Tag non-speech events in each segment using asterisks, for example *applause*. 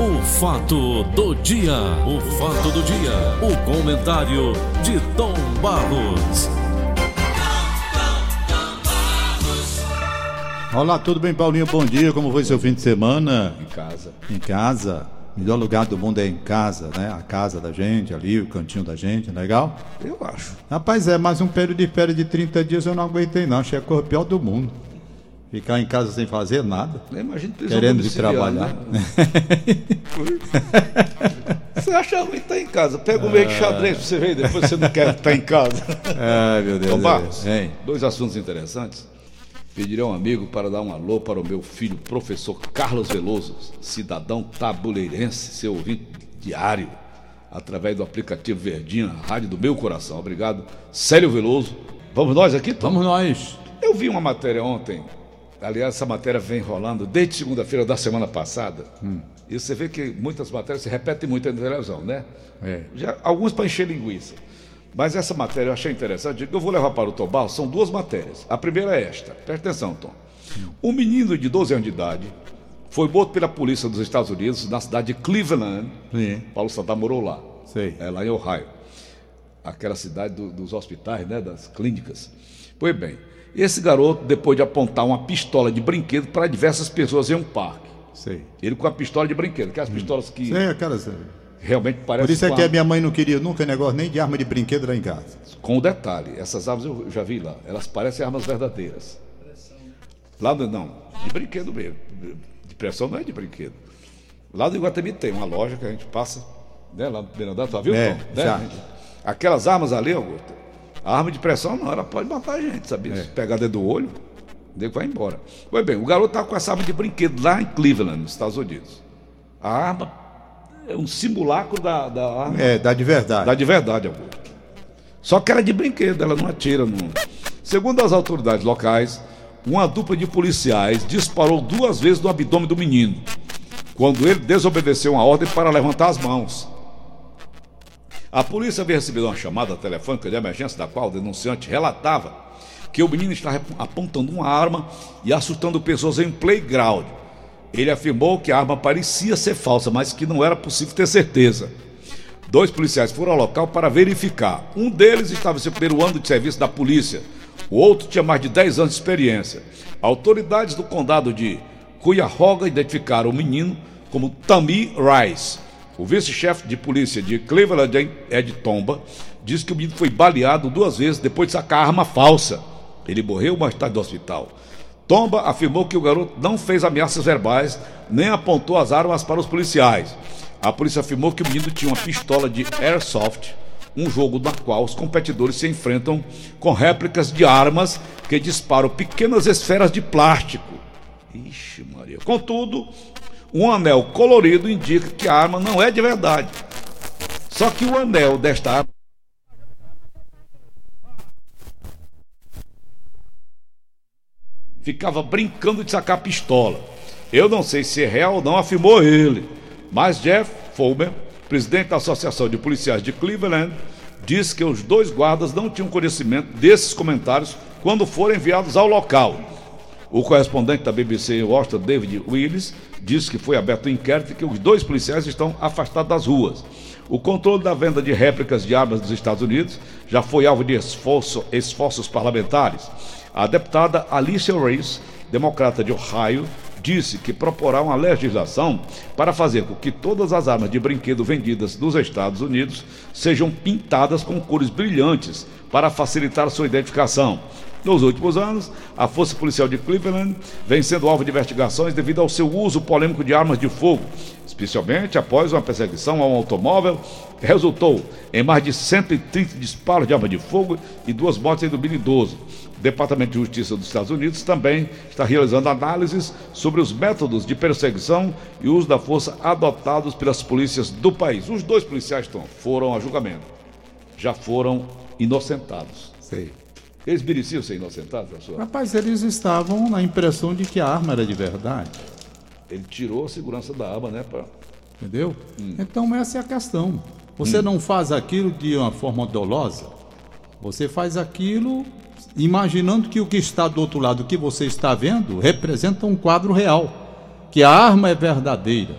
O fato do dia, o fato do dia, o comentário de Tom Barros. Olá, tudo bem, Paulinho? Bom dia. Como foi seu fim de semana? Em casa. Em casa. O melhor lugar do mundo é em casa, né? A casa da gente, ali, o cantinho da gente, legal? Eu acho. Rapaz, é, mais um período de férias de 30 dias eu não aguentei, não. Achei a cor pior do mundo. Ficar em casa sem fazer nada. Imagina Querendo ir trabalhar. Né? você acha ruim estar em casa? Pega um meio de xadrez pra você ver, depois você não quer estar em casa. Ai, meu Deus. Hein? dois assuntos interessantes. Pedirei a um amigo para dar um alô para o meu filho, professor Carlos Veloso, cidadão tabuleirense, seu ouvinte diário, através do aplicativo Verdinha, rádio do meu coração. Obrigado, Célio Veloso. Vamos nós aqui, Tom? Vamos nós. Eu vi uma matéria ontem, aliás, essa matéria vem rolando desde segunda-feira da semana passada. E você vê que muitas matérias se repetem muito na televisão, né? É. Já, alguns para encher linguiça. Mas essa matéria eu achei interessante. Eu vou levar para o Tobal, são duas matérias. A primeira é esta. Presta atenção, Tom. Um menino de 12 anos de idade foi morto pela polícia dos Estados Unidos na cidade de Cleveland. Sim. Paulo Santana morou lá. Sei. É lá em Ohio. Aquela cidade do- dos hospitais, né? Das clínicas. Pois bem, esse garoto, depois de apontar uma pistola de brinquedo para diversas pessoas em um parque. Sei. Ele com a pistola de brinquedo, aquelas pistolas que Sei, aquelas. realmente parecem. Por isso é que a- minha mãe não queria nunca negócio nem de arma de brinquedo lá em casa. Com o detalhe, essas armas eu já vi lá, elas parecem armas verdadeiras. Lá no, não, de brinquedo mesmo. De pressão não é de brinquedo. Lá do Iguatemi tem uma loja que a gente passa, né, lá no andar, tu já viu? É, Tom? Né? Aquelas armas ali, Augusto, a arma de pressão não, ela pode matar a gente, sabia? É. Se pegar dentro do olho, o nego vai embora. Pois bem, o garoto estava com essa arma de brinquedo lá em Cleveland, nos Estados Unidos. A arma é um simulacro da, da arma É, dá de verdade. Dá de verdade, Augusto. Só que era de brinquedo, ela não atira. Não. Segundo as autoridades locais, uma dupla de policiais disparou duas vezes no abdômen do menino, quando ele desobedeceu uma ordem para levantar as mãos. A polícia havia recebido uma chamada telefônica de emergência, da qual o denunciante relatava que o menino estava apontando uma arma e assustando pessoas em playground. Ele afirmou que a arma parecia ser falsa, mas que não era possível ter certeza. Dois policiais foram ao local para verificar. Um deles estava em seu primeiro ano de serviço da polícia. O outro tinha mais de 10 anos de experiência. Autoridades do condado de Cuyahoga identificaram o menino como Tammy Rice. O vice-chefe de polícia de Cleveland, Ed Tomba, disse que o menino foi baleado duas vezes depois de sacar arma falsa. Ele morreu mais tarde no hospital. Tomba afirmou que o garoto não fez ameaças verbais nem apontou as armas para os policiais. A polícia afirmou que o menino tinha uma pistola de airsoft, um jogo na qual os competidores se enfrentam com réplicas de armas que disparam pequenas esferas de plástico. Ixi, Maria. Contudo, um anel colorido indica que a arma não é de verdade. Só que o anel desta arma ficava brincando de sacar pistola. Eu não sei se é real ou não, afirmou ele. Mas Jeff Fulmer, presidente da Associação de Policiais de Cleveland, disse que os dois guardas não tinham conhecimento desses comentários quando foram enviados ao local. O correspondente da BBC Washington, David Willis, disse que foi aberto um inquérito e que os dois policiais estão afastados das ruas. O controle da venda de réplicas de armas dos Estados Unidos já foi alvo de esforço- esforços parlamentares. A deputada Alicia Reis, democrata de Ohio, disse que proporá uma legislação para fazer com que todas as armas de brinquedo vendidas nos Estados Unidos sejam pintadas com cores brilhantes para facilitar sua identificação. Nos últimos anos, a Força Policial de Cleveland vem sendo alvo de investigações devido ao seu uso polêmico de armas de fogo, especialmente após uma perseguição a um automóvel que resultou em mais de 130 disparos de arma de fogo e duas mortes em 2012. O Departamento de Justiça dos Estados Unidos também está realizando análises sobre os métodos de perseguição e uso da força adotados pelas polícias do país. Os dois policiais Tom, foram a julgamento. Já foram inocentados. Sei. Eles mereciam ser inocentados, sua? Rapaz, eles estavam na impressão de que a arma era de verdade. Ele tirou a segurança da arma, né? Pra... Entendeu? Então essa é a questão. Você não faz aquilo de uma forma dolosa. Você faz aquilo imaginando que o que está do outro lado, o que você está vendo, representa um quadro real. Que a arma é verdadeira.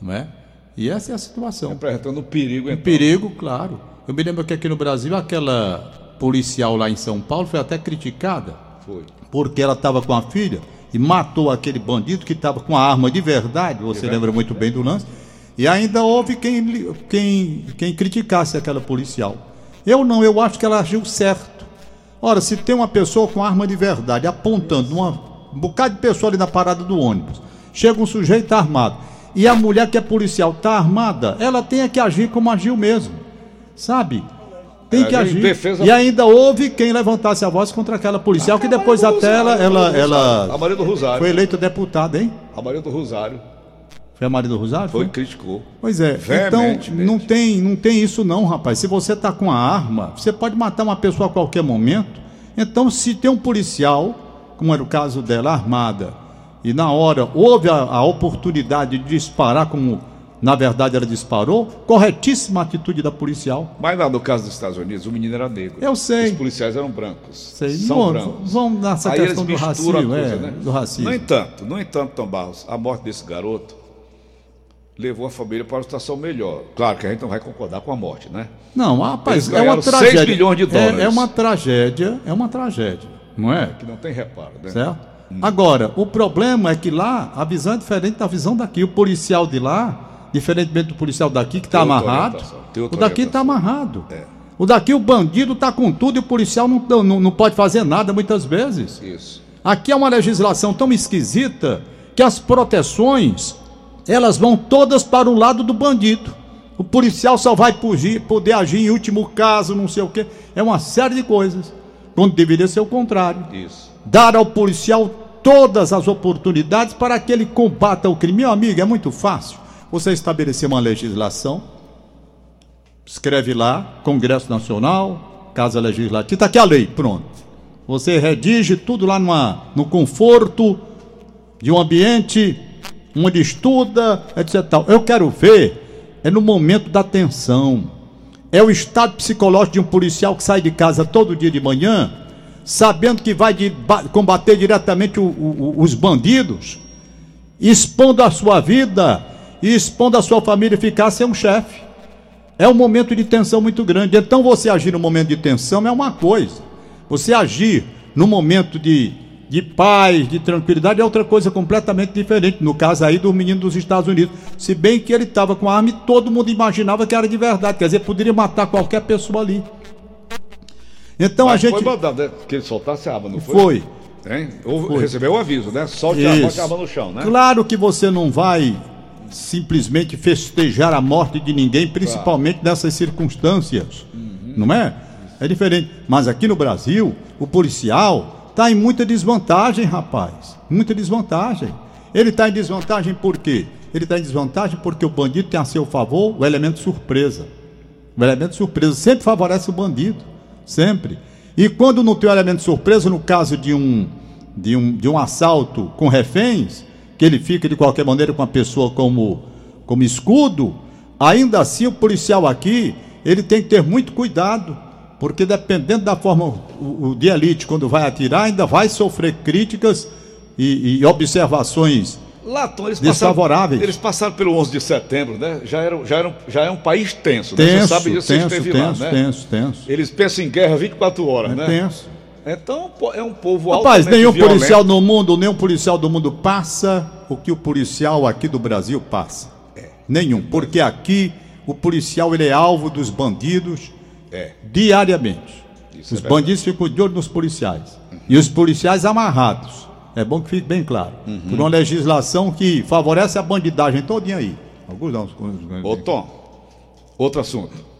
não é? E essa é a situação. Representando o perigo, então. Perigo, claro. Eu me lembro que aqui no Brasil, aquela policial lá em São Paulo foi até criticada. Foi. Porque ela estava com a filha e matou aquele bandido que estava com a arma de verdade, você de lembra verdade, muito bem do lance. E ainda houve quem, quem, quem criticasse aquela policial. Eu não, eu acho que ela agiu certo. Ora, se tem uma pessoa com arma de verdade apontando uma, um bocado de pessoa ali na parada do ônibus, chega um sujeito armado, e a mulher que é policial está armada, ela tem que agir como agiu mesmo. Sabe? Tem é, que agir. Defesa... E ainda houve quem levantasse a voz contra aquela policial, que depois até ela, ela, ela. A Maria do Rosário. Foi eleita deputada, hein? A Maria do Rosário. Foi a Maria do Rosário? Foi, foi? criticou. Pois é. Então, não tem, não tem isso não, rapaz. Se você está com a arma, você pode matar uma pessoa a qualquer momento. Então, se tem um policial, como era o caso dela, armada, e na hora houve a, a oportunidade de disparar como na verdade ela disparou, corretíssima atitude da policial. Mas lá no caso dos Estados Unidos, o menino era negro. Eu sei. Os policiais eram brancos. Sei. São Bom, brancos. Vamos nessa Aí questão do racismo, coisa, é, né? do racismo. No entanto, no entanto, Tom Barros, a morte desse garoto levou a família para uma situação melhor. Claro que a gente não vai concordar com a morte, né? Não, rapaz, é uma tragédia. 6 milhões de dólares. É, é, uma tragédia, é uma tragédia, não é? é que não tem reparo, né? Certo? Hum. Agora, o problema é que lá a visão é diferente da visão daqui. O policial de lá Diferentemente do policial daqui que está amarrado. O daqui está amarrado. É. O daqui o bandido está com tudo e o policial não, não, não pode fazer nada muitas vezes. Isso. Aqui é uma legislação tão esquisita que as proteções elas vão todas para o lado do bandido. O policial só vai fugir, poder agir em último caso, não sei o quê. É uma série de coisas. Quando deveria ser o contrário. Isso. Dar ao policial todas as oportunidades para que ele combata o crime. Meu amigo, é muito fácil. Você estabelecer uma legislação, escreve lá, Congresso Nacional, Casa Legislativa, está aqui a lei, pronto. Você redige tudo lá numa, no conforto de um ambiente onde estuda, etc. Eu quero ver, é no momento da tensão. É o estado psicológico de um policial que sai de casa todo dia de manhã, sabendo que vai de, combater diretamente o, o, os bandidos, expondo a sua vida e expondo a sua família e ficar sem um chefe. É um momento de tensão muito grande. Então você agir no momento de tensão é uma coisa. Você agir no momento de, de paz, de tranquilidade é outra coisa completamente diferente. No caso aí do menino dos Estados Unidos. Se bem que ele estava com a arma e todo mundo imaginava que era de verdade. Quer dizer, poderia matar qualquer pessoa ali. Então Mas a gente. Foi mandado né? que ele soltasse a arma, não foi? Foi. Hein? Recebeu o aviso, né? Solte a arma no chão, né? Claro que você não vai simplesmente festejar a morte de ninguém, principalmente claro. nessas circunstâncias. Uhum. Não é? É diferente. Mas aqui no Brasil, o policial está em muita desvantagem, rapaz. Muita desvantagem. Ele está em desvantagem por quê? Ele está em desvantagem porque o bandido tem a seu favor o elemento surpresa. O elemento surpresa sempre favorece o bandido. Sempre. E quando não tem o elemento surpresa, no caso de um, de um, de um assalto com reféns, que ele fica de qualquer maneira com a pessoa como, como escudo, ainda assim o policial aqui, ele tem que ter muito cuidado, porque dependendo da forma, o, o de elite, quando vai atirar, ainda vai sofrer críticas e, e observações Latom, eles desfavoráveis. Passaram, eles passaram pelo 11 de setembro, né? Já, era, já, era, já é um país tenso, tenso né? Você sabe disso, tenso, tenso, lá, né? tenso, tenso. Eles pensam em guerra 24 horas, é né? Tenso. Então é um povo Rapaz, nenhum violento. policial no mundo, nenhum policial do mundo passa o que o policial aqui do Brasil passa. É. Nenhum, porque aqui o policial ele é alvo dos bandidos é. diariamente. Isso os é bandidos ficam de olho nos policiais. Uhum. E os policiais amarrados. É bom que fique bem claro. Uhum. Por uma legislação que favorece a bandidagem todinha aí. Alguns não. Ô Tom, outro assunto.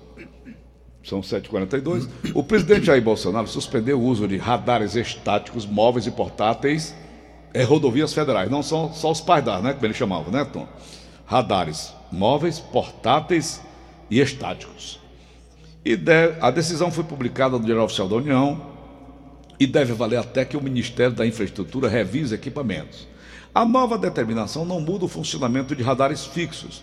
São 7h42. O presidente Jair Bolsonaro suspendeu o uso de radares estáticos, móveis e portáteis em rodovias federais. Não são só os pardais, né? Como ele chamava, né, Tom? Radares móveis, portáteis e estáticos. E de, a decisão foi publicada no Diário Oficial da União e deve valer até que o Ministério da Infraestrutura revise equipamentos. A nova determinação não muda o funcionamento de radares fixos.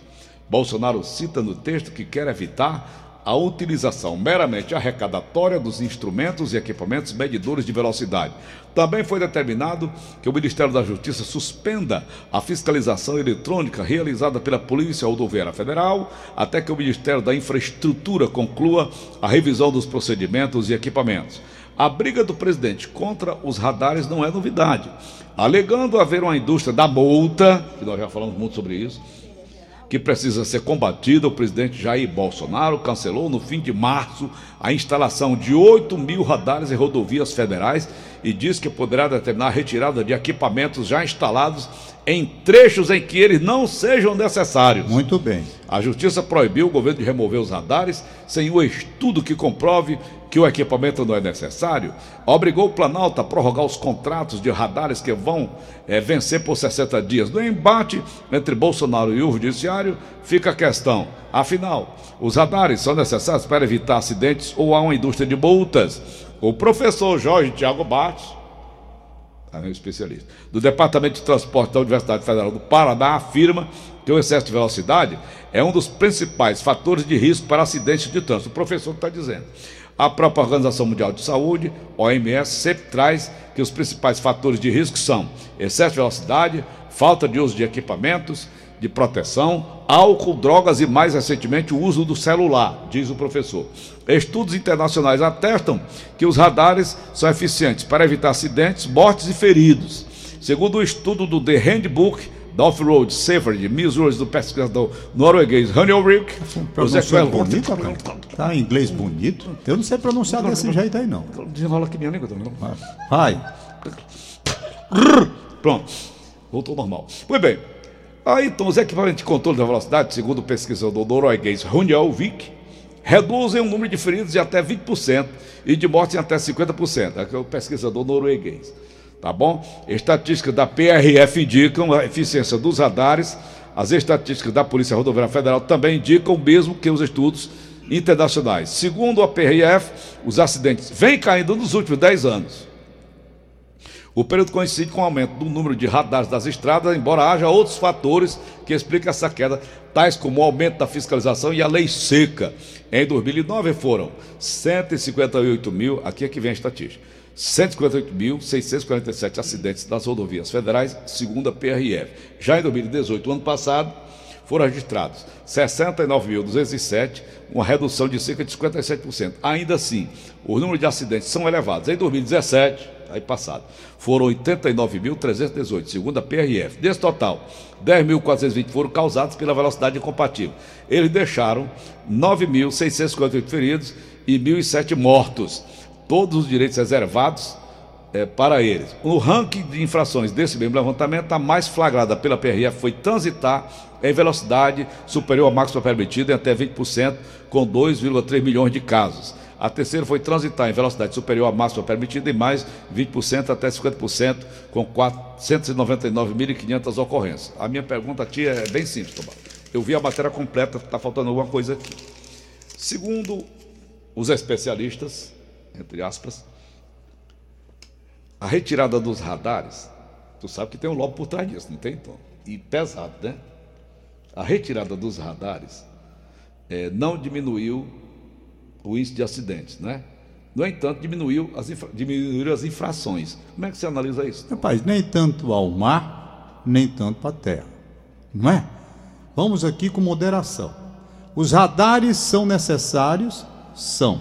Bolsonaro cita no texto que quer evitar a utilização meramente arrecadatória dos instrumentos e equipamentos medidores de velocidade. Também foi determinado que o Ministério da Justiça suspenda a fiscalização eletrônica realizada pela Polícia Rodoviária Federal até que o Ministério da Infraestrutura conclua a revisão dos procedimentos e equipamentos. A briga do presidente contra os radares não é novidade. Alegando haver uma indústria da multa, que nós já falamos muito sobre isso, que precisa ser combatida, o presidente Jair Bolsonaro cancelou no fim de março a instalação de 8 mil radares em rodovias federais e diz que poderá determinar a retirada de equipamentos já instalados em trechos em que eles não sejam necessários. Muito bem. A justiça proibiu o governo de remover os radares sem o estudo que comprove que o equipamento não é necessário, obrigou o Planalto a prorrogar os contratos de radares que vão é, vencer por 60 dias. No embate entre Bolsonaro e o Judiciário, fica a questão: afinal, os radares são necessários para evitar acidentes ou há uma indústria de multas? O professor Jorge Tiago Bates, é um especialista, do Departamento de Transporte da Universidade Federal do Paraná, afirma que o excesso de velocidade é um dos principais fatores de risco para acidentes de trânsito. O professor está dizendo. A própria Organização Mundial de Saúde, OMS, sempre traz que os principais fatores de risco são excesso de velocidade, falta de uso de equipamentos de proteção, álcool, drogas e, mais recentemente, o uso do celular, diz o professor. Estudos internacionais atestam que os radares são eficientes para evitar acidentes, mortes e feridos. Segundo o estudo do The Handbook da Off-Road Safety, Missouri, do pesquisador norueguês Hanny Ulrich. Os é bonito, Tá em inglês bonito. Eu não sei pronunciar desse jeito aí, não. Desenrola aqui minha língua também. Vai. Pronto. Voltou normal. Muito bem. Aí, então, os equipamentos de controle da velocidade, segundo o pesquisador norueguês Ulrich, reduzem o número de feridos em até 20% e de mortes em até 50%. Aqui é o pesquisador norueguês. Tá bom? Estatísticas da PRF indicam a eficiência dos radares. As estatísticas da Polícia Rodoviária Federal também indicam o mesmo que os estudos internacionais. Segundo a PRF, os acidentes vêm caindo nos últimos 10 anos. O período coincide com o aumento do número de radares das estradas, embora haja outros fatores que explicam essa queda, tais como o aumento da fiscalização e a lei seca. Em 2009 foram 158 mil, aqui é que vem a estatística, 158.647 acidentes nas rodovias federais, segundo a PRF. Já em 2018, ano passado, foram registrados 69.207, uma redução de cerca de 57%. Ainda assim, o número de acidentes são elevados. Em 2017, aí passado, foram 89.318, segundo a PRF. Desse total, 10.420 foram causados pela velocidade incompatível. Eles deixaram 9.658 feridos e 1.007 mortos todos os direitos reservados é, para eles. O ranking de infrações desse mesmo levantamento, a mais flagrada pela PRF foi transitar em velocidade superior à máxima permitida em até 20%, com 2,3 milhões de casos. A terceira foi transitar em velocidade superior à máxima permitida em mais 20% até 50%, com 499.500 ocorrências. A minha pergunta a ti é bem simples, Tomás. Eu vi a matéria completa, está faltando alguma coisa aqui. Segundo os especialistas, entre aspas, a retirada dos radares, tu sabe que tem um lobby por trás disso, não tem, Tom? E pesado, né? A retirada dos radares é, não diminuiu o índice de acidentes, né? No entanto, diminuiu as, infra... diminuíram as infrações. Como é que você analisa isso? Rapaz, nem tanto ao mar, nem tanto a terra. Não é? Vamos aqui com moderação. Os radares são necessários? São.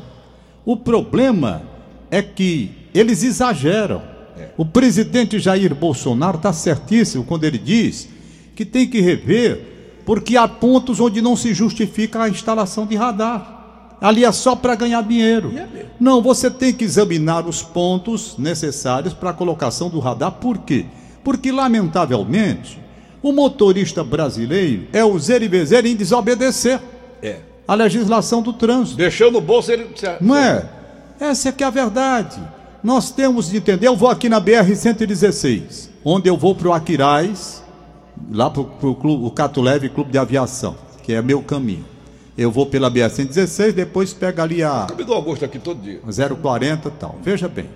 O problema é que eles exageram. É. O presidente Jair Bolsonaro está certíssimo quando ele diz que tem que rever, porque há pontos onde não se justifica a instalação de radar. Ali é só para ganhar dinheiro. É não, você tem que examinar os pontos necessários para a colocação do radar. Por quê? Porque, lamentavelmente, o motorista brasileiro é o zer e em desobedecer. É a legislação do trânsito. Deixou no bolso ele. Não é? Essa é que é a verdade. Nós temos de entender. Eu vou aqui na BR-116, onde eu vou para o Aquiraz, lá para o Cato Leve Clube de Aviação, que é meu caminho. Eu vou pela BR-116, depois pega ali a. Cabe do Augusto aqui todo dia. 040 e tal. Veja bem,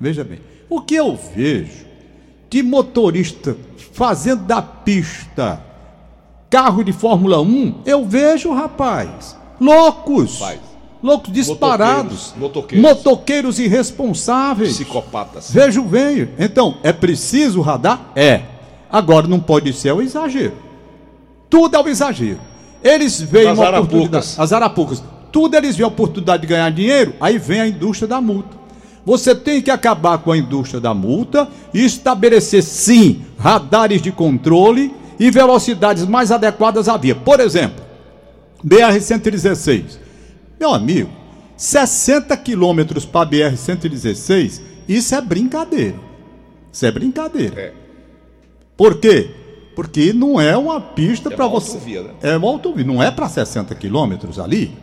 veja bem. O que eu vejo de motorista fazendo da pista carro de Fórmula 1, eu vejo, rapaz. Loucos. Faz. Loucos disparados. Motoqueiros. Motoqueiros irresponsáveis. Psicopatas. Vejo, veio. Então, é preciso radar? É. Agora, não pode ser o exagero. Tudo é o exagero. Eles veem As uma arapucas. oportunidade. As arapucas. Tudo eles veem a oportunidade de ganhar dinheiro, aí vem a indústria da multa. Você tem que acabar com a indústria da multa e estabelecer, sim, radares de controle e velocidades mais adequadas à via. Por exemplo, BR-116. Meu amigo, 60 quilômetros para BR-116, isso é brincadeira. Isso é brincadeira. É. Por quê? Porque não é uma pista É para você. autovia, né? É uma autovia, não é para 60 quilômetros ali.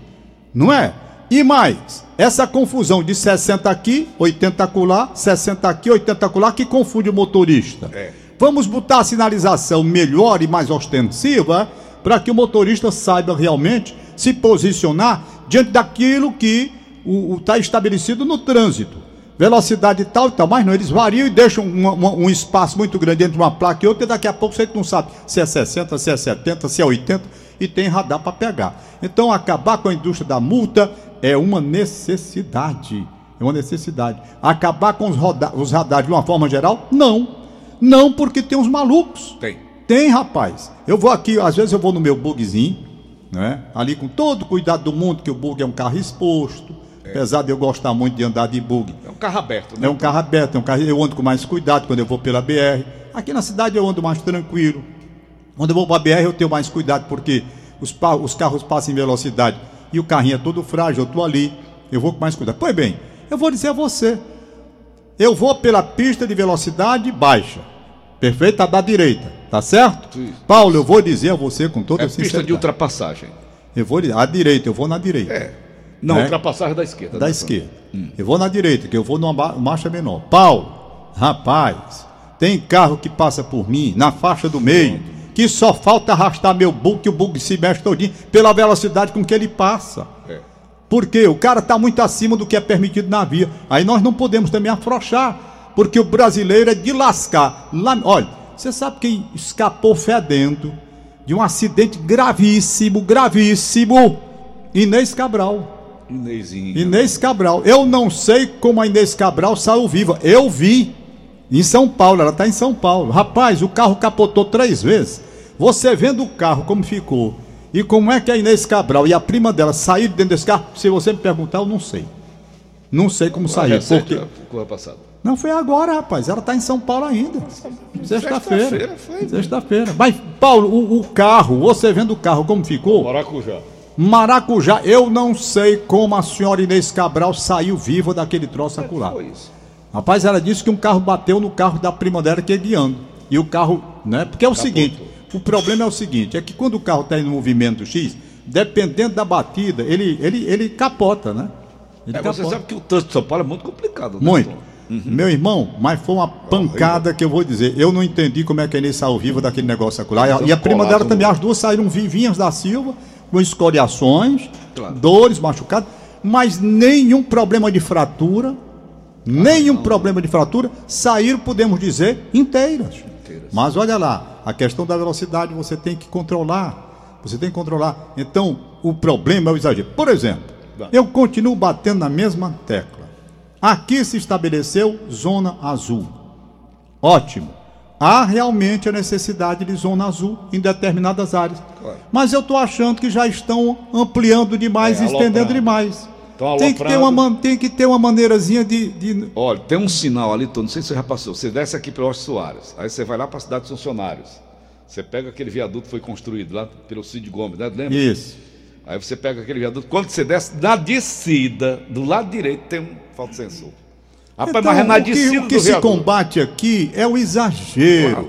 Não é? E mais, essa confusão de 60 aqui, 80 acolá, 60 aqui, 80 acolá, que confunde o motorista. É. Vamos botar a sinalização melhor e mais ostensiva para que o motorista saiba realmente se posicionar diante daquilo que está estabelecido no trânsito. Velocidade tal e tal, mas não, eles variam e deixam uma- uma- um espaço muito grande entre uma placa e outra, e daqui a pouco você não sabe se é 60, se é 70, se é 80, e tem radar para pegar. Então, acabar com a indústria da multa é uma necessidade. É uma necessidade. Acabar com os, roda- os radares de uma forma geral? Não. Não, porque tem uns malucos. Tem. Tem, rapaz. Eu vou aqui, às vezes eu vou no meu bugzinho, né? Ali com todo o cuidado do mundo, que o bug é um carro exposto. Apesar de eu gostar muito de andar de bug. É um carro aberto, né? É um carro aberto, é um carro, eu ando com mais cuidado quando eu vou pela BR. Aqui na cidade eu ando mais tranquilo. Quando eu vou para a BR eu tenho mais cuidado porque os, os carros passam em velocidade e o carrinho é todo frágil, eu estou ali, eu vou com mais cuidado. Pois bem, eu vou dizer a você, eu vou pela pista de velocidade baixa, perfeito? Tá da direita, tá certo? Isso. Paulo, eu vou dizer a você com toda É pista sinceridade. de ultrapassagem. Eu vou dizer, à direita, eu vou na direita É. Não, Né? ultrapassagem da esquerda. da né? esquerda. Eu vou na direita, que eu vou numa marcha menor. Paulo, rapaz, tem carro que passa por mim na faixa do meio, que só falta arrastar meu bug, que o bug se mexe todinho pela velocidade com que ele passa. É. Porque o cara está muito acima do que é permitido na via. Aí nós não podemos também afrouxar, porque o brasileiro é de lascar. Lá, olha, você sabe quem escapou fedendo de um acidente gravíssimo, gravíssimo? Inês Cabral. Inezinho. Inês Cabral. Eu não sei como a Inês Cabral saiu viva. Eu vi. Em São Paulo, ela está em São Paulo. Rapaz, o carro capotou três vezes. Você vendo o carro como ficou. E como é que a Inês Cabral e a prima dela saíram dentro desse carro? Se você me perguntar, eu não sei. Não sei como recente, Porque... Ano passado. Não foi agora, rapaz. Ela está em São Paulo ainda. Sexta-feira. Sexta-feira foi. Sexta-feira. Mas, Paulo, o, o carro, você vendo o carro como ficou? Maracujá. Maracujá, eu não sei como a senhora Inês Cabral saiu viva daquele troço acular. Foi isso. Rapaz, ela disse que um carro bateu no carro da prima dela que ia guiando. E o carro, né? Porque é o seguinte, o problema é o seguinte, é que quando o carro está em movimento X, dependendo da batida, ele, ele, ele capota, né? Ele É, você capota. sabe que o trânsito de São Paulo é muito complicado, né? Muito. Tom? Meu irmão, mas foi uma pancada que eu vou dizer. Eu não entendi como é que a Inês saiu viva daquele negócio acular. E a, e a prima dela também, as duas saíram vivinhas da Silva, com escoriações, Claro. dores, machucados, mas nenhum problema de fratura, nenhum problema de fratura, saíram, podemos dizer, inteiras. Inteiras. Mas olha lá, a questão da velocidade você tem que controlar. Você tem que controlar. Então, o problema é o exagero. Por exemplo, eu continuo batendo na mesma tecla. Aqui se estabeleceu zona azul. Ótimo. Há realmente a necessidade de zona azul em determinadas áreas. Claro. Mas eu estou achando que já estão ampliando demais É, e estendendo demais. Tem que, ter uma, tem que ter uma maneirazinha de, de- Olha, tem um sinal ali, Tom, não sei se você já passou. Você desce aqui pelo Oscar Soares, aí você vai lá para a cidade dos funcionários. Você pega aquele viaduto que foi construído lá pelo Cid Gomes, né? Lembra? Isso. Aí você pega aquele viaduto. Quando você desce, na descida, do lado direito tem um falta sensor. Rapaz, mas é na Então, o que, descida o que se viaduto. combate aqui é o exagero. Ah,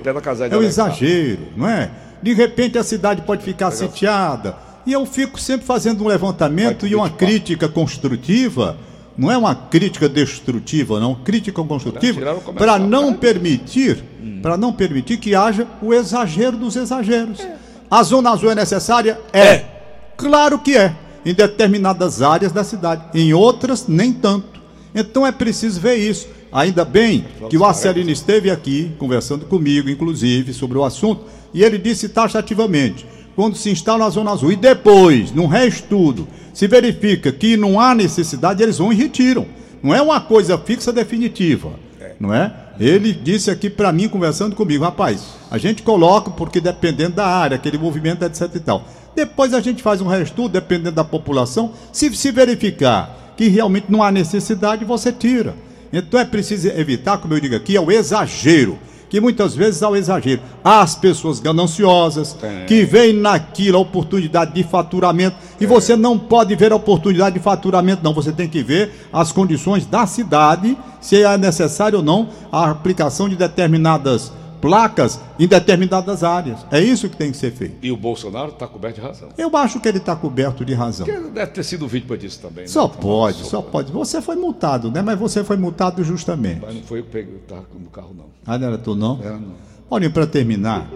É o exagero, não é? De repente a cidade pode ficar sitiada. E eu fico sempre fazendo um levantamento e uma crítica construtiva. Não é uma crítica destrutiva, não. Crítica construtiva para não permitir, para não permitir que haja o exagero dos exageros. A zona azul é necessária? É. Claro que é. Em determinadas áreas da cidade. Em outras, nem tanto. Então é preciso ver isso. Ainda bem que o Arcelino esteve aqui conversando comigo, inclusive, sobre o assunto, e ele disse taxativamente: quando se instala na Zona Azul. E depois, num reestudo, se verifica que não há necessidade, eles vão e retiram. Não é uma coisa fixa definitiva, não é? Ele disse aqui para mim, conversando comigo, rapaz, a gente coloca porque dependendo da área, aquele movimento, etc e tal. Depois a gente faz um reestudo, dependendo da população. Se se verificar que realmente não há necessidade, você tira. Então é preciso evitar, como eu digo aqui, é o exagero que muitas vezes há o exagero. Há as pessoas gananciosas é. que veem naquilo a oportunidade de faturamento e é. você não pode ver a oportunidade de faturamento, não. Você tem que ver as condições da cidade, se é necessário ou não a aplicação de determinadas placas em determinadas áreas. É isso que tem que ser feito. E o Bolsonaro está coberto de razão. Eu acho que ele está coberto de razão. Porque deve ter sido vítima disso também. Né? Só pode, só pode. Você foi multado, né? Mas você foi multado justamente. Mas não foi eu que peguei no carro, não. Ah, não era tu, não? Era, não. Paulinho, para terminar,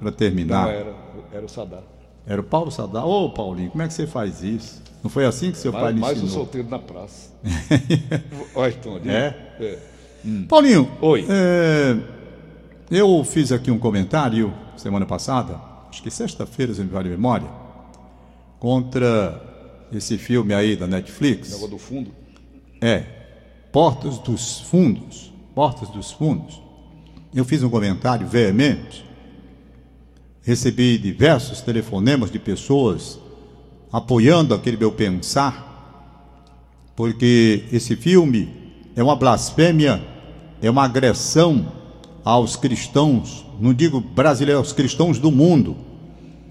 para terminar... Não, era, era o Sadar. Era o Paulo Sadar? Ô, Paulinho, como é que você faz isso? Não foi assim que seu mais, pai lhe mais ensinou? Mais um solteiro na praça. *laughs* Olha, Tom, é? é. Hum. Paulinho, Oi. É... Eu fiz aqui um comentário semana passada, acho que sexta-feira, se me vale a memória, contra esse filme aí da Netflix. Negócio do fundo? É. Portas dos Fundos. Portas dos Fundos. Eu fiz um comentário veemente. Recebi diversos telefonemas de pessoas apoiando aquele meu pensar, porque esse filme é uma blasfêmia, é uma agressão aos cristãos, não digo brasileiros, aos cristãos do mundo.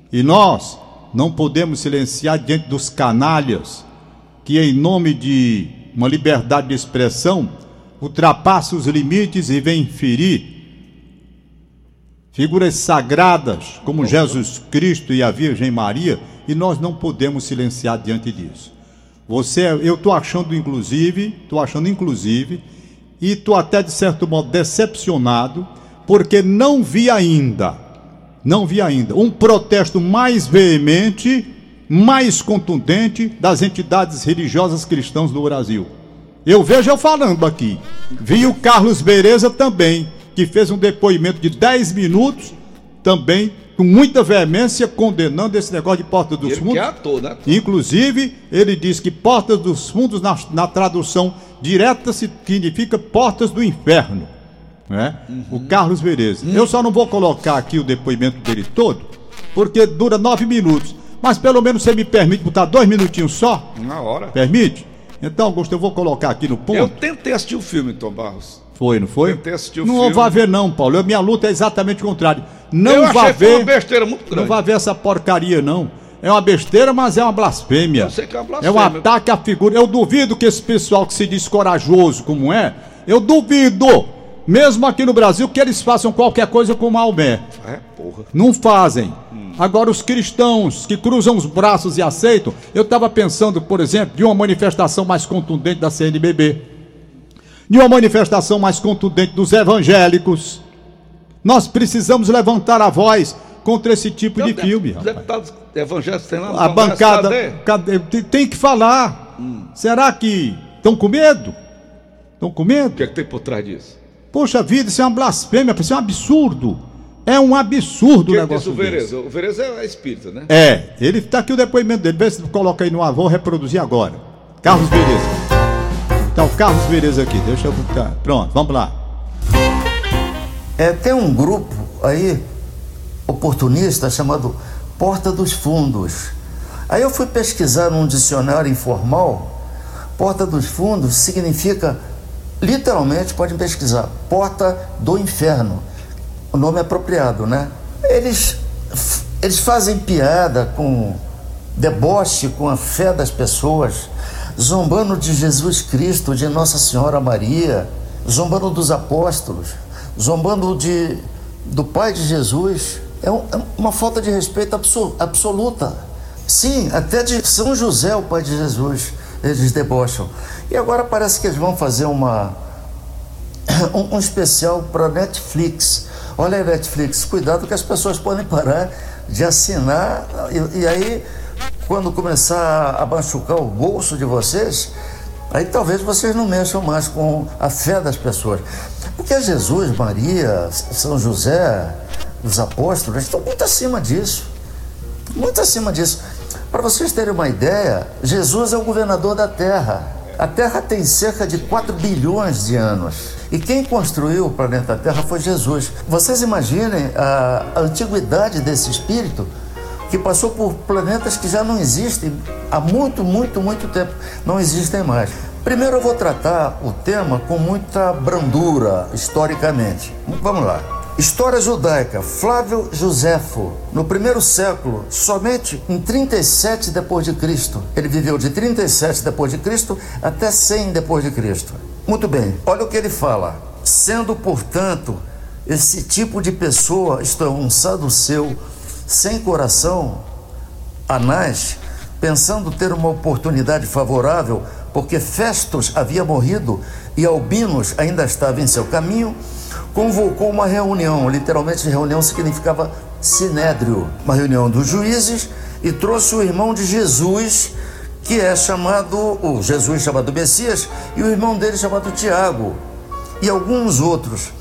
E nós não podemos silenciar diante dos canalhas que, em nome de uma liberdade de expressão, ultrapassa os limites e vem ferir figuras sagradas como Jesus Cristo e a Virgem Maria, e nós não podemos silenciar diante disso. Você, eu estou achando inclusive, estou achando inclusive e estou até de certo modo decepcionado, porque não vi ainda, não vi ainda, um protesto mais veemente, mais contundente das entidades religiosas cristãs do Brasil. Eu vejo eu falando aqui. Vi o Carlos Bereza também, que fez um depoimento de 10 minutos, também com muita veemência, condenando esse negócio de Porta dos ele Fundos. Que é ator, né? Inclusive, ele diz que Porta dos Fundos, na, na tradução direta, significa portas do inferno. Né? Uhum. O Carlos Vereza. Uhum. Eu só não vou colocar aqui o depoimento dele todo, porque dura nove minutos. Mas pelo menos você me permite botar dois minutinhos só? Na hora. Permite? Então, Augusto, eu vou colocar aqui no ponto. Eu tentei assistir o filme, Tom Barros. Foi, não foi? Tentei assistir o não filme. Vai ver, não, Paulo. Minha luta é exatamente o contrário. Não vai ver. uma besteira muito grande. Não vai ver essa porcaria, não. É uma besteira, mas é uma blasfêmia. Eu sei que é uma blasfêmia. É um ataque à figura. Eu duvido que esse pessoal que se diz corajoso como é, eu duvido, mesmo aqui no Brasil, que eles façam qualquer coisa com Maomé. É, porra. Não fazem. Hum. Agora, os cristãos que cruzam os braços e aceitam, eu estava pensando, por exemplo, de uma manifestação mais contundente da CNBB de uma manifestação mais contundente dos evangélicos. Nós precisamos levantar a voz contra esse tipo então, de filme. Os deputados evangélicos têm lá A bancada cadê? tem que falar. Hum. Será que estão com medo? Estão com medo? O que, é que tem por trás disso? Poxa vida, isso é uma blasfêmia, isso é um absurdo. É um absurdo o negócio o Vereza? O Vereza é espírita, né? É, ele está aqui o depoimento dele. Vê se coloca aí no vou reproduzir agora. Carlos Vereza. Então, Carlos Vereza aqui, deixa eu botar. Pronto, vamos lá. É, tem um grupo aí, oportunista, chamado Porta dos Fundos. Aí eu fui pesquisar num dicionário informal. Porta dos Fundos significa, literalmente, podem pesquisar, Porta do Inferno. O nome é apropriado, né? Eles, eles fazem piada com deboche com a fé das pessoas zombando de Jesus Cristo, de Nossa Senhora Maria, zombando dos apóstolos, zombando de, do Pai de Jesus. É, um, é uma falta de respeito absoluta. Sim, até de São José, o Pai de Jesus, eles debocham. E agora parece que eles vão fazer uma, *coughs* um, um especial para Netflix. Olha aí, Netflix, cuidado que as pessoas podem parar de assinar e, e aí quando começar a machucar o bolso de vocês, aí talvez vocês não mexam mais com a fé das pessoas. Porque Jesus, Maria, São José, os apóstolos estão muito acima disso. Muito acima disso. Para vocês terem uma ideia, Jesus é o governador da Terra. A Terra tem cerca de 4 bilhões de anos. E quem construiu o planeta Terra foi Jesus. Vocês imaginem a antiguidade desse espírito que passou por planetas que já não existem há muito, muito, muito tempo. Não existem mais. Primeiro eu vou tratar o tema com muita brandura, historicamente. Vamos lá. História judaica, Flávio Josefo, no primeiro século, somente em 37 depois de Cristo. Ele viveu de 37 depois de Cristo até 100 depois de Cristo. Muito bem. Olha o que ele fala. Sendo, portanto, esse tipo de pessoa, isto é, um saduceu sem coração, Anás, pensando ter uma oportunidade favorável, porque Festos havia morrido e Albinos ainda estava em seu caminho, convocou uma reunião, literalmente reunião significava sinédrio, uma reunião dos juízes e trouxe o irmão de Jesus, que é chamado, o Jesus chamado Messias, e o irmão dele chamado Tiago, e alguns outros.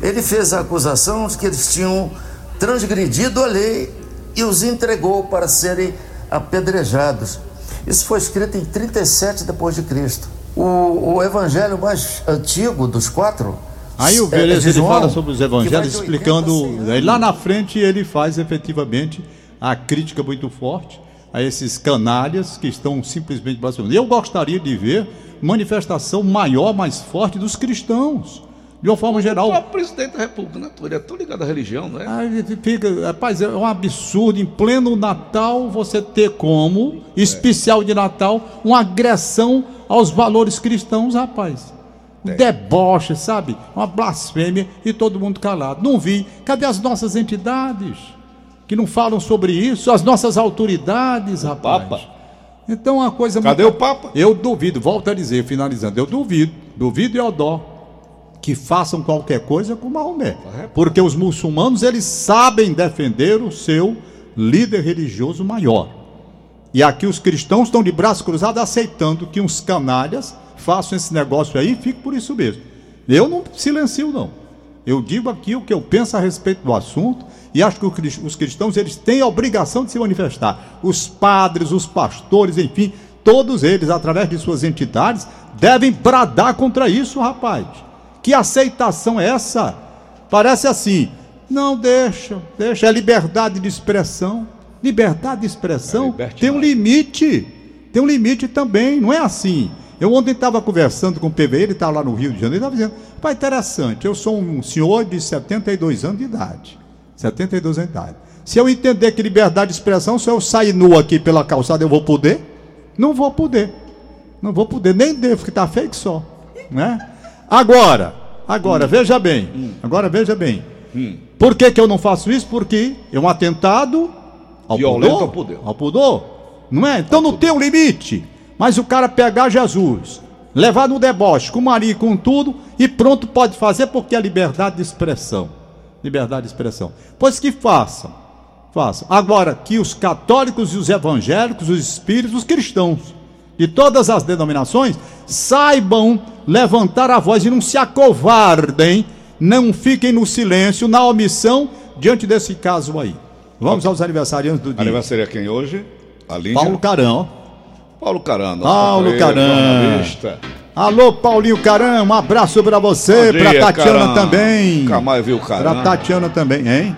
Ele fez a acusação de que eles tinham transgredido a lei e os entregou para serem apedrejados. Isso foi escrito em 37 depois de Cristo. O, o evangelho mais antigo dos quatro Aí o Velez é, ele fala sobre os evangelhos, explicando. Aí lá na frente ele faz efetivamente a crítica muito forte a esses canalhas que estão simplesmente blasfemando. Eu gostaria de ver manifestação maior, mais forte dos cristãos. De uma forma geral. O presidente da República, né? Ele é tão ligado à religião, não é? Fica, rapaz, é um absurdo em pleno Natal você ter como, especial de Natal, uma agressão aos valores cristãos, rapaz um deboche, sabe? Uma blasfêmia e todo mundo calado. Não vi. Cadê as nossas entidades que não falam sobre isso? As nossas autoridades, o rapaz. Papa. Então uma coisa. Cadê muito... o Papa? Eu duvido, volto a dizer, finalizando, eu duvido, duvido e dó que façam qualquer coisa com Maomé. Porque os muçulmanos, eles sabem defender o seu líder religioso maior. E aqui os cristãos estão de braço cruzado aceitando que uns canalhas façam esse negócio aí e fico por isso mesmo. Eu não silencio, não. Eu digo aqui o que eu penso a respeito do assunto e acho que os cristãos eles têm a obrigação de se manifestar. Os padres, os pastores, enfim, todos eles, através de suas entidades, devem bradar contra isso, rapaz. Que aceitação é essa? Parece assim. Não, deixa, deixa, é liberdade de expressão. Liberdade de expressão é tem um limite. Tem um limite também, não é assim. Eu ontem estava conversando com o PV, ele está lá no Rio de Janeiro, ele estava dizendo, pai, interessante, eu sou um senhor de 72 anos de idade. 72 anos de idade. Se eu entender que liberdade de expressão, se eu sair nu aqui pela calçada, eu vou poder? Não vou poder. Não vou poder, nem devo, que está feio só. Né? Agora, agora, hum. veja bem. Hum. Agora veja bem. Hum. Por que, que eu não faço isso? Porque é um atentado ao Violento pudor, ao pudor. Ao pudor. Não é? Então ao não tem um limite. Mas o cara pegar Jesus, levar no deboche, com Maria com tudo, e pronto pode fazer porque é liberdade de expressão. Liberdade de expressão. Pois que façam. Façam. Agora, que os católicos e os evangélicos, os espíritos, os cristãos, de todas as denominações, saibam levantar a voz e não se acovardem, não fiquem no silêncio, na omissão, diante desse caso aí. Vamos aos aniversariantes do dia. Aniversaria quem hoje? Paulo Carão. Paulo Caran. Paulo Caran. Alô, Paulinho Caran, um abraço para você, para Tatiana Caran. também. Camai viu Caran. Para Tatiana também, hein?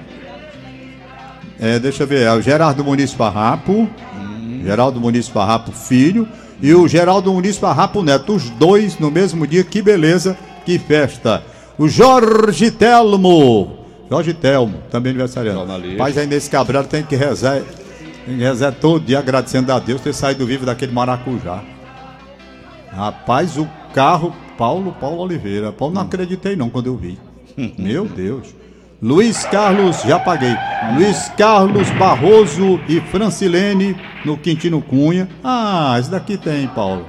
É, deixa eu ver, é o Gerardo Muniz Farrapo, hum. Geraldo Muniz Farrapo filho e o Geraldo Muniz Farrapo neto, os dois no mesmo dia, que beleza, que festa. O Jorge Telmo, Jorge Telmo, também aniversariante. Paz aí nesse Cabral tem que rezar Rezé todo dia agradecendo a Deus ter saído vivo daquele maracujá. Rapaz, o carro, Paulo, Paulo Oliveira. Paulo, não acreditei não quando eu vi. Meu Deus. Luiz Carlos, já paguei. Luiz Carlos Barroso e Francilene no Quintino Cunha. Ah, esse daqui tem, Paulo.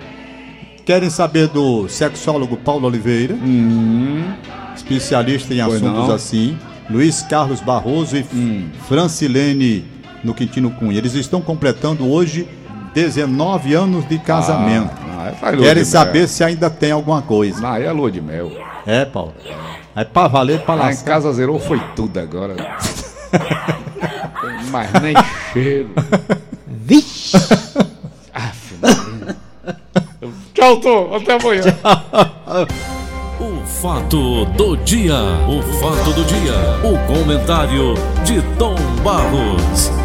Querem saber do sexólogo Paulo Oliveira? Hum. Especialista em Foi assuntos não. assim. Luiz Carlos Barroso e hum. Francilene no Quintino Cunha. Eles estão completando hoje 19 anos de casamento. Ah, ah, é Querem saber se ainda tem alguma coisa. Ah, é lua de mel. É, Paulo. É pra valer, pra lá. em casa zerou foi tudo agora. *laughs* Mas nem cheiro. Vixe! Aff. *laughs* Tchau, Tom. Até amanhã. O fato do dia. O fato do dia. O comentário de Tom Barros.